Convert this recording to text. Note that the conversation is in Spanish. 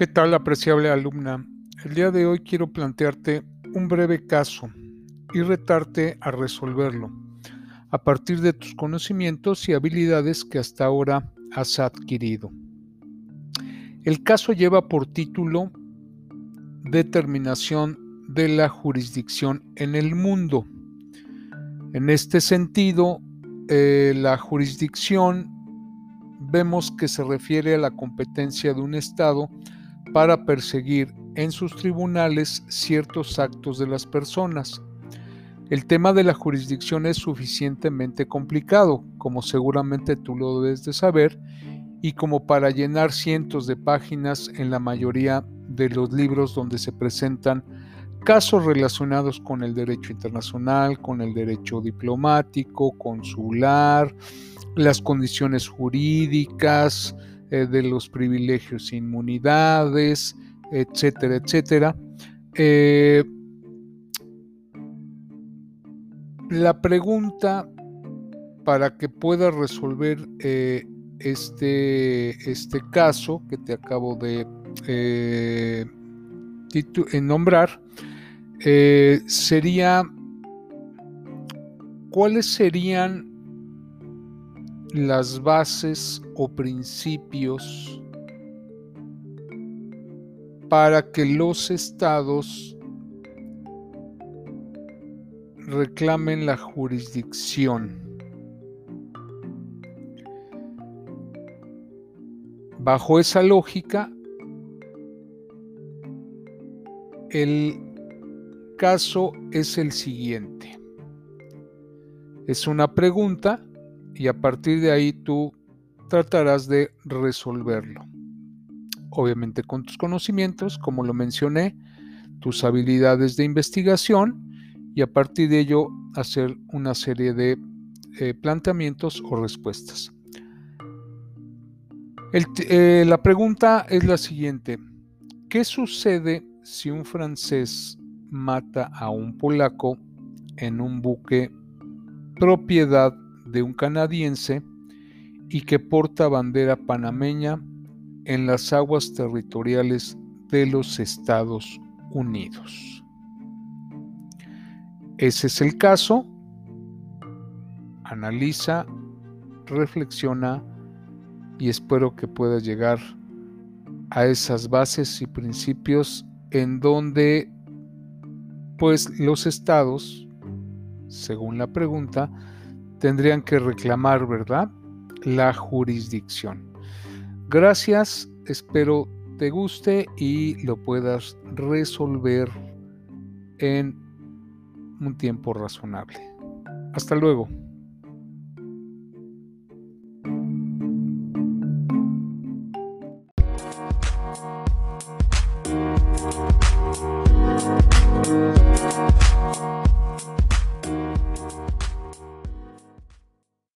¿Qué tal, apreciable alumna? El día de hoy quiero plantearte un breve caso y retarte a resolverlo a partir de tus conocimientos y habilidades que hasta ahora has adquirido. El caso lleva por título Determinación de la jurisdicción en el mundo. En este sentido, eh, la jurisdicción vemos que se refiere a la competencia de un Estado para perseguir en sus tribunales ciertos actos de las personas. El tema de la jurisdicción es suficientemente complicado, como seguramente tú lo debes de saber, y como para llenar cientos de páginas en la mayoría de los libros donde se presentan casos relacionados con el derecho internacional, con el derecho diplomático, consular, las condiciones jurídicas, eh, de los privilegios inmunidades, etcétera, etcétera. Eh, la pregunta para que puedas resolver eh, este, este caso que te acabo de nombrar sería cuáles serían las bases o principios para que los estados reclamen la jurisdicción. Bajo esa lógica, el caso es el siguiente. Es una pregunta y a partir de ahí tú tratarás de resolverlo. Obviamente con tus conocimientos, como lo mencioné, tus habilidades de investigación y a partir de ello hacer una serie de eh, planteamientos o respuestas. Eh, la pregunta es la siguiente. ¿Qué sucede si un francés mata a un polaco en un buque propiedad de un canadiense y que porta bandera panameña en las aguas territoriales de los Estados Unidos. Ese es el caso. Analiza, reflexiona y espero que puedas llegar a esas bases y principios en donde pues los estados, según la pregunta, tendrían que reclamar, ¿verdad? La jurisdicción. Gracias, espero te guste y lo puedas resolver en un tiempo razonable. Hasta luego.